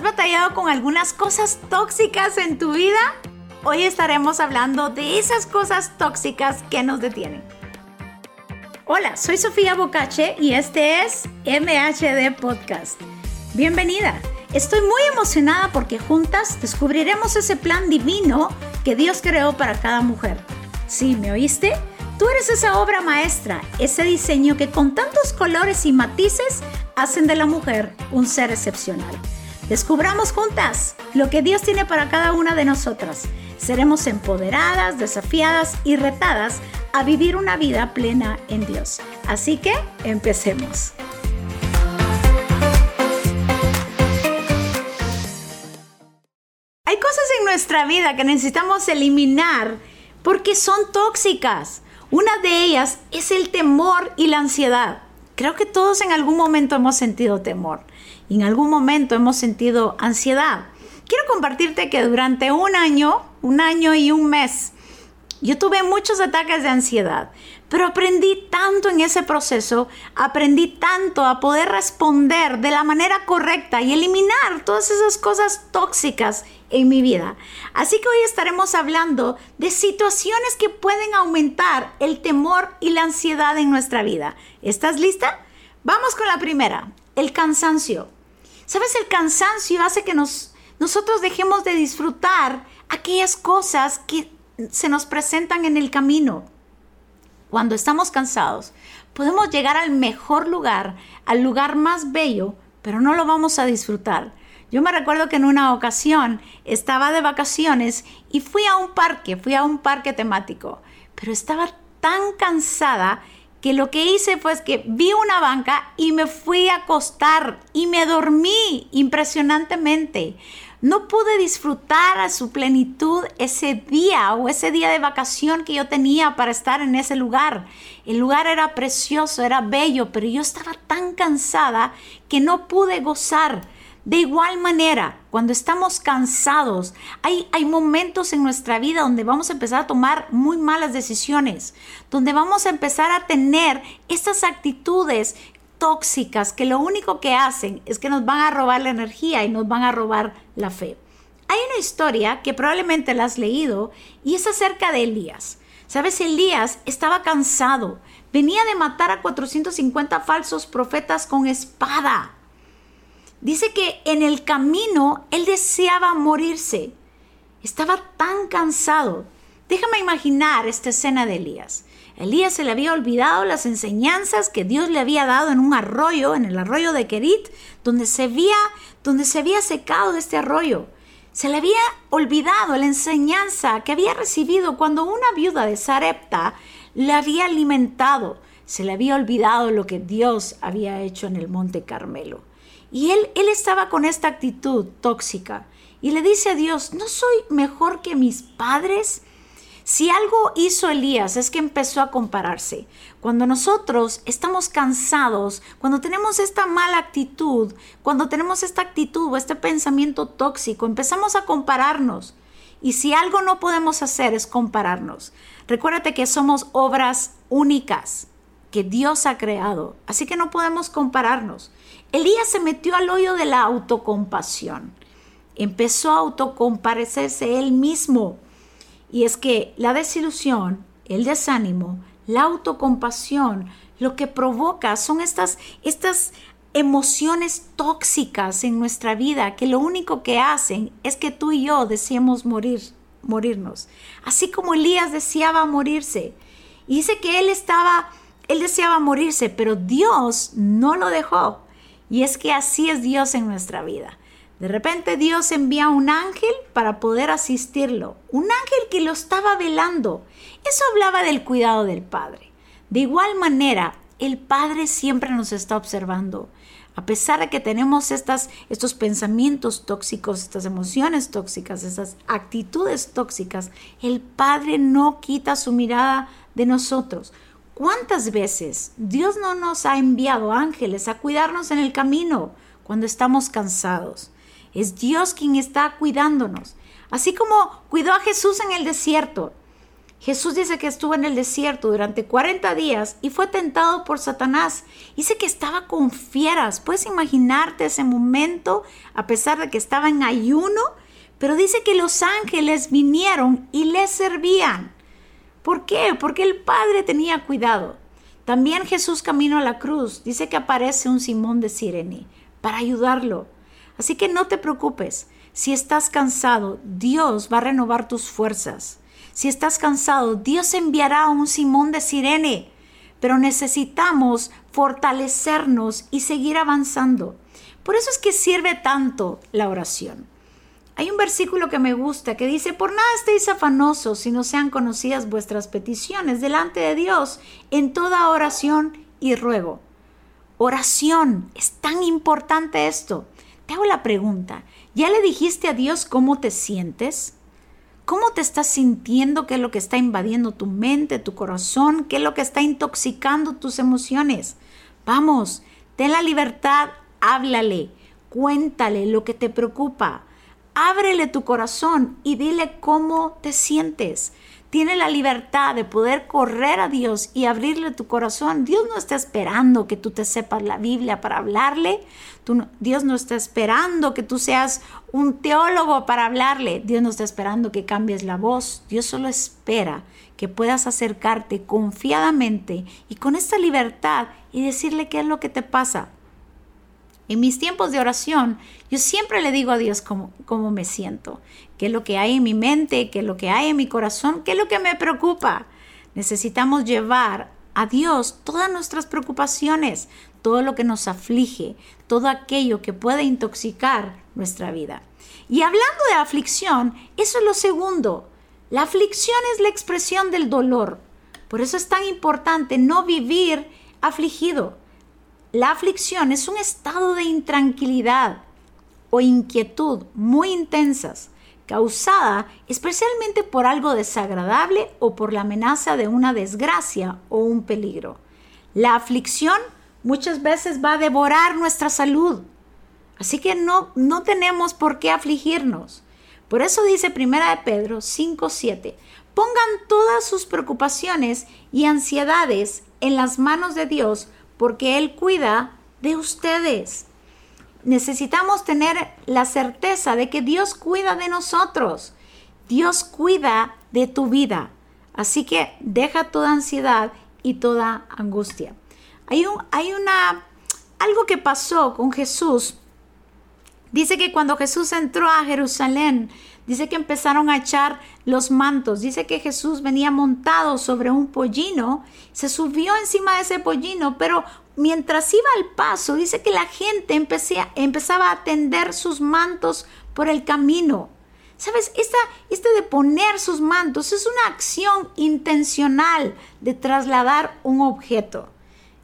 ¿Has batallado con algunas cosas tóxicas en tu vida? Hoy estaremos hablando de esas cosas tóxicas que nos detienen. Hola, soy Sofía Bocache y este es MHD Podcast. Bienvenida. Estoy muy emocionada porque juntas descubriremos ese plan divino que Dios creó para cada mujer. ¿Sí, me oíste? Tú eres esa obra maestra, ese diseño que con tantos colores y matices hacen de la mujer un ser excepcional. Descubramos juntas lo que Dios tiene para cada una de nosotras. Seremos empoderadas, desafiadas y retadas a vivir una vida plena en Dios. Así que empecemos. Hay cosas en nuestra vida que necesitamos eliminar porque son tóxicas. Una de ellas es el temor y la ansiedad. Creo que todos en algún momento hemos sentido temor y en algún momento hemos sentido ansiedad. Quiero compartirte que durante un año, un año y un mes, yo tuve muchos ataques de ansiedad, pero aprendí tanto en ese proceso, aprendí tanto a poder responder de la manera correcta y eliminar todas esas cosas tóxicas en mi vida. Así que hoy estaremos hablando de situaciones que pueden aumentar el temor y la ansiedad en nuestra vida. ¿Estás lista? Vamos con la primera, el cansancio. ¿Sabes? El cansancio hace que nos, nosotros dejemos de disfrutar aquellas cosas que se nos presentan en el camino. Cuando estamos cansados, podemos llegar al mejor lugar, al lugar más bello, pero no lo vamos a disfrutar. Yo me recuerdo que en una ocasión estaba de vacaciones y fui a un parque, fui a un parque temático, pero estaba tan cansada que lo que hice fue que vi una banca y me fui a acostar y me dormí impresionantemente no pude disfrutar a su plenitud ese día o ese día de vacación que yo tenía para estar en ese lugar. El lugar era precioso, era bello, pero yo estaba tan cansada que no pude gozar. De igual manera, cuando estamos cansados, hay, hay momentos en nuestra vida donde vamos a empezar a tomar muy malas decisiones, donde vamos a empezar a tener estas actitudes tóxicas que lo único que hacen es que nos van a robar la energía y nos van a robar la fe. Hay una historia que probablemente la has leído y es acerca de Elías. Sabes, Elías estaba cansado, venía de matar a 450 falsos profetas con espada. Dice que en el camino él deseaba morirse. Estaba tan cansado. Déjame imaginar esta escena de Elías. Elías se le había olvidado las enseñanzas que Dios le había dado en un arroyo, en el arroyo de Kerit, donde se había, donde se había secado este arroyo. Se le había olvidado la enseñanza que había recibido cuando una viuda de Sarepta le había alimentado. Se le había olvidado lo que Dios había hecho en el monte Carmelo. Y él, él estaba con esta actitud tóxica y le dice a Dios, ¿no soy mejor que mis padres? Si algo hizo Elías es que empezó a compararse. Cuando nosotros estamos cansados, cuando tenemos esta mala actitud, cuando tenemos esta actitud o este pensamiento tóxico, empezamos a compararnos. Y si algo no podemos hacer es compararnos. Recuérdate que somos obras únicas que Dios ha creado, así que no podemos compararnos. Elías se metió al hoyo de la autocompasión. Empezó a autocomparecerse él mismo y es que la desilusión, el desánimo, la autocompasión, lo que provoca son estas, estas emociones tóxicas en nuestra vida que lo único que hacen es que tú y yo deseemos morir, morirnos. Así como Elías deseaba morirse. Y dice que él estaba, él deseaba morirse, pero Dios no lo dejó. Y es que así es Dios en nuestra vida. De repente Dios envía un ángel para poder asistirlo, un ángel que lo estaba velando. Eso hablaba del cuidado del Padre. De igual manera, el Padre siempre nos está observando. A pesar de que tenemos estas, estos pensamientos tóxicos, estas emociones tóxicas, estas actitudes tóxicas, el Padre no quita su mirada de nosotros. ¿Cuántas veces Dios no nos ha enviado ángeles a cuidarnos en el camino cuando estamos cansados? Es Dios quien está cuidándonos. Así como cuidó a Jesús en el desierto. Jesús dice que estuvo en el desierto durante 40 días y fue tentado por Satanás. Dice que estaba con fieras. Puedes imaginarte ese momento, a pesar de que estaba en ayuno, pero dice que los ángeles vinieron y le servían. ¿Por qué? Porque el Padre tenía cuidado. También Jesús camino a la cruz. Dice que aparece un Simón de Sirene para ayudarlo. Así que no te preocupes. Si estás cansado, Dios va a renovar tus fuerzas. Si estás cansado, Dios enviará a un Simón de Sirene. Pero necesitamos fortalecernos y seguir avanzando. Por eso es que sirve tanto la oración. Hay un versículo que me gusta que dice, por nada estéis afanosos si no sean conocidas vuestras peticiones delante de Dios en toda oración y ruego. Oración, es tan importante esto. Te hago la pregunta, ¿ya le dijiste a Dios cómo te sientes? ¿Cómo te estás sintiendo? ¿Qué es lo que está invadiendo tu mente, tu corazón? ¿Qué es lo que está intoxicando tus emociones? Vamos, ten la libertad, háblale, cuéntale lo que te preocupa. Ábrele tu corazón y dile cómo te sientes. Tiene la libertad de poder correr a Dios y abrirle tu corazón. Dios no está esperando que tú te sepas la Biblia para hablarle. Dios no está esperando que tú seas un teólogo para hablarle. Dios no está esperando que cambies la voz. Dios solo espera que puedas acercarte confiadamente y con esta libertad y decirle qué es lo que te pasa. En mis tiempos de oración, yo siempre le digo a Dios cómo, me siento, qué es lo que hay en mi mente, qué es lo que hay en mi corazón, qué es lo que me preocupa. Necesitamos llevar a Dios todas nuestras preocupaciones, todo lo que nos aflige, todo aquello que puede intoxicar nuestra vida. Y hablando de aflicción, eso es lo segundo. La aflicción es la expresión del dolor. Por eso es tan importante no vivir afligido. La aflicción es un estado de intranquilidad o inquietud muy intensas, causada especialmente por algo desagradable o por la amenaza de una desgracia o un peligro. La aflicción muchas veces va a devorar nuestra salud. Así que no, no tenemos por qué afligirnos. Por eso dice Primera de Pedro 5:7, pongan todas sus preocupaciones y ansiedades en las manos de Dios, porque Él cuida de ustedes. Necesitamos tener la certeza de que Dios cuida de nosotros. Dios cuida de tu vida. Así que deja toda ansiedad y toda angustia. Hay, un, hay una, algo que pasó con Jesús. Dice que cuando Jesús entró a Jerusalén, Dice que empezaron a echar los mantos. Dice que Jesús venía montado sobre un pollino, se subió encima de ese pollino, pero mientras iba al paso, dice que la gente empezaba a tender sus mantos por el camino. ¿Sabes? Esta, este de poner sus mantos es una acción intencional de trasladar un objeto.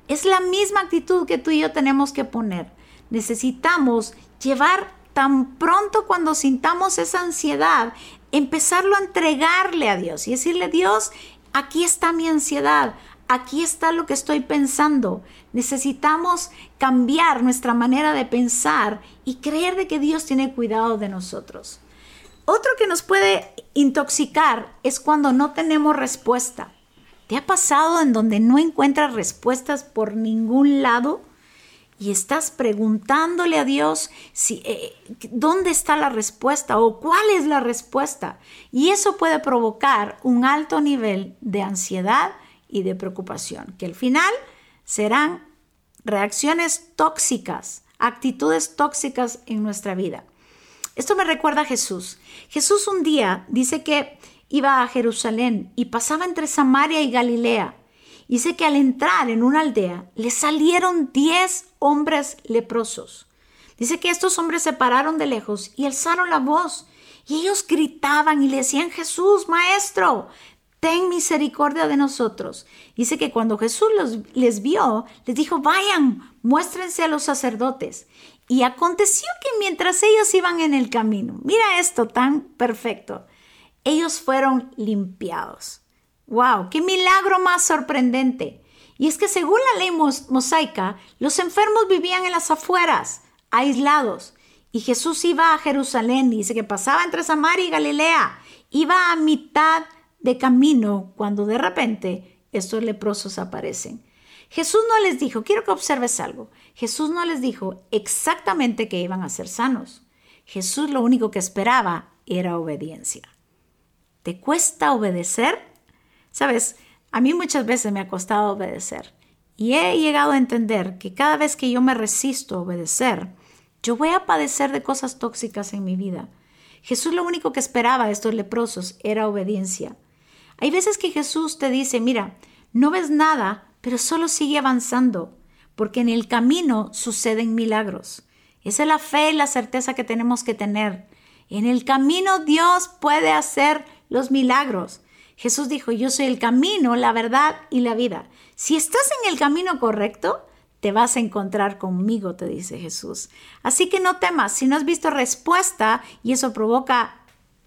Es la misma actitud que tú y yo tenemos que poner. Necesitamos llevar tan pronto cuando sintamos esa ansiedad, empezarlo a entregarle a Dios y decirle, Dios, aquí está mi ansiedad, aquí está lo que estoy pensando. Necesitamos cambiar nuestra manera de pensar y creer de que Dios tiene cuidado de nosotros. Otro que nos puede intoxicar es cuando no tenemos respuesta. ¿Te ha pasado en donde no encuentras respuestas por ningún lado? Y estás preguntándole a Dios si, eh, dónde está la respuesta o cuál es la respuesta. Y eso puede provocar un alto nivel de ansiedad y de preocupación, que al final serán reacciones tóxicas, actitudes tóxicas en nuestra vida. Esto me recuerda a Jesús. Jesús un día dice que iba a Jerusalén y pasaba entre Samaria y Galilea. Dice que al entrar en una aldea le salieron diez hombres leprosos. Dice que estos hombres se pararon de lejos y alzaron la voz. Y ellos gritaban y le decían, Jesús, Maestro, ten misericordia de nosotros. Dice que cuando Jesús los, les vio, les dijo, vayan, muéstrense a los sacerdotes. Y aconteció que mientras ellos iban en el camino, mira esto tan perfecto, ellos fueron limpiados. ¡Wow! ¡Qué milagro más sorprendente! Y es que según la ley mosaica, los enfermos vivían en las afueras, aislados. Y Jesús iba a Jerusalén, dice que pasaba entre Samaria y Galilea, iba a mitad de camino cuando de repente estos leprosos aparecen. Jesús no les dijo, quiero que observes algo, Jesús no les dijo exactamente que iban a ser sanos. Jesús lo único que esperaba era obediencia. ¿Te cuesta obedecer? Sabes, a mí muchas veces me ha costado obedecer y he llegado a entender que cada vez que yo me resisto a obedecer, yo voy a padecer de cosas tóxicas en mi vida. Jesús lo único que esperaba de estos leprosos era obediencia. Hay veces que Jesús te dice, mira, no ves nada, pero solo sigue avanzando, porque en el camino suceden milagros. Esa es la fe y la certeza que tenemos que tener. En el camino Dios puede hacer los milagros. Jesús dijo, yo soy el camino, la verdad y la vida. Si estás en el camino correcto, te vas a encontrar conmigo, te dice Jesús. Así que no temas, si no has visto respuesta y eso provoca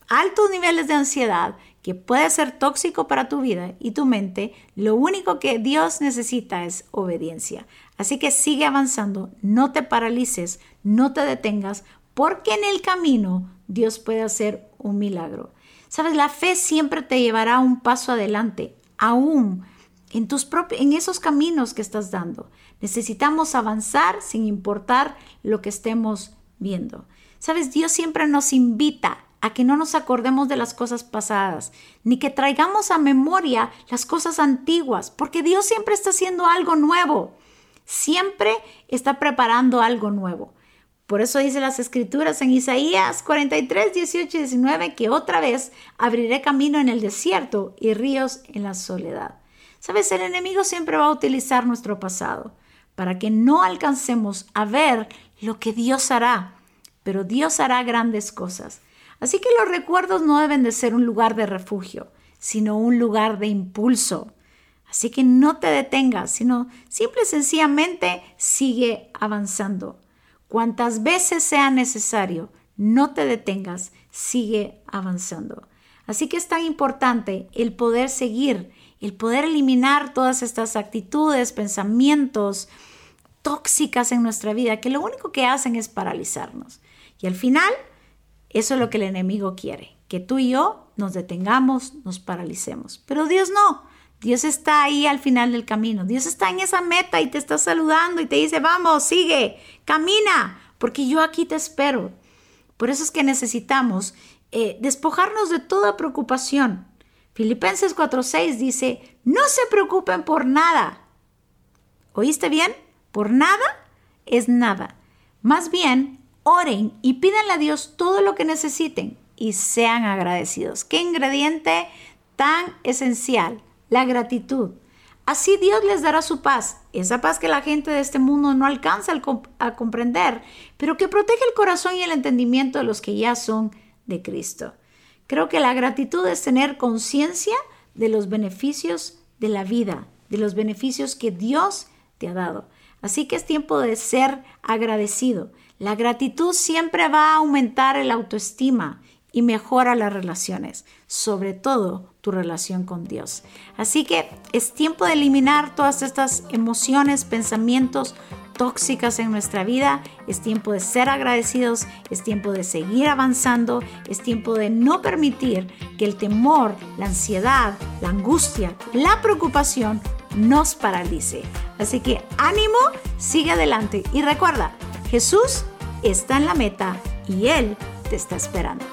altos niveles de ansiedad, que puede ser tóxico para tu vida y tu mente, lo único que Dios necesita es obediencia. Así que sigue avanzando, no te paralices, no te detengas, porque en el camino Dios puede hacer un milagro. Sabes, la fe siempre te llevará un paso adelante, aún en, tus en esos caminos que estás dando. Necesitamos avanzar sin importar lo que estemos viendo. Sabes, Dios siempre nos invita a que no nos acordemos de las cosas pasadas, ni que traigamos a memoria las cosas antiguas, porque Dios siempre está haciendo algo nuevo, siempre está preparando algo nuevo. Por eso dice las escrituras en Isaías 43, 18 y 19 que otra vez abriré camino en el desierto y ríos en la soledad. Sabes, el enemigo siempre va a utilizar nuestro pasado para que no alcancemos a ver lo que Dios hará, pero Dios hará grandes cosas. Así que los recuerdos no deben de ser un lugar de refugio, sino un lugar de impulso. Así que no te detengas, sino simple y sencillamente sigue avanzando. Cuantas veces sea necesario, no te detengas, sigue avanzando. Así que es tan importante el poder seguir, el poder eliminar todas estas actitudes, pensamientos tóxicas en nuestra vida, que lo único que hacen es paralizarnos. Y al final eso es lo que el enemigo quiere, que tú y yo nos detengamos, nos paralicemos. Pero Dios no. Dios está ahí al final del camino. Dios está en esa meta y te está saludando y te dice, vamos, sigue, camina, porque yo aquí te espero. Por eso es que necesitamos eh, despojarnos de toda preocupación. Filipenses 4:6 dice, no se preocupen por nada. ¿Oíste bien? Por nada es nada. Más bien, oren y pídanle a Dios todo lo que necesiten y sean agradecidos. ¿Qué ingrediente tan esencial? La gratitud. Así Dios les dará su paz, esa paz que la gente de este mundo no alcanza a comprender, pero que protege el corazón y el entendimiento de los que ya son de Cristo. Creo que la gratitud es tener conciencia de los beneficios de la vida, de los beneficios que Dios te ha dado. Así que es tiempo de ser agradecido. La gratitud siempre va a aumentar el autoestima y mejora las relaciones, sobre todo tu relación con Dios. Así que es tiempo de eliminar todas estas emociones, pensamientos tóxicas en nuestra vida, es tiempo de ser agradecidos, es tiempo de seguir avanzando, es tiempo de no permitir que el temor, la ansiedad, la angustia, la preocupación nos paralice. Así que ánimo, sigue adelante y recuerda, Jesús está en la meta y Él te está esperando.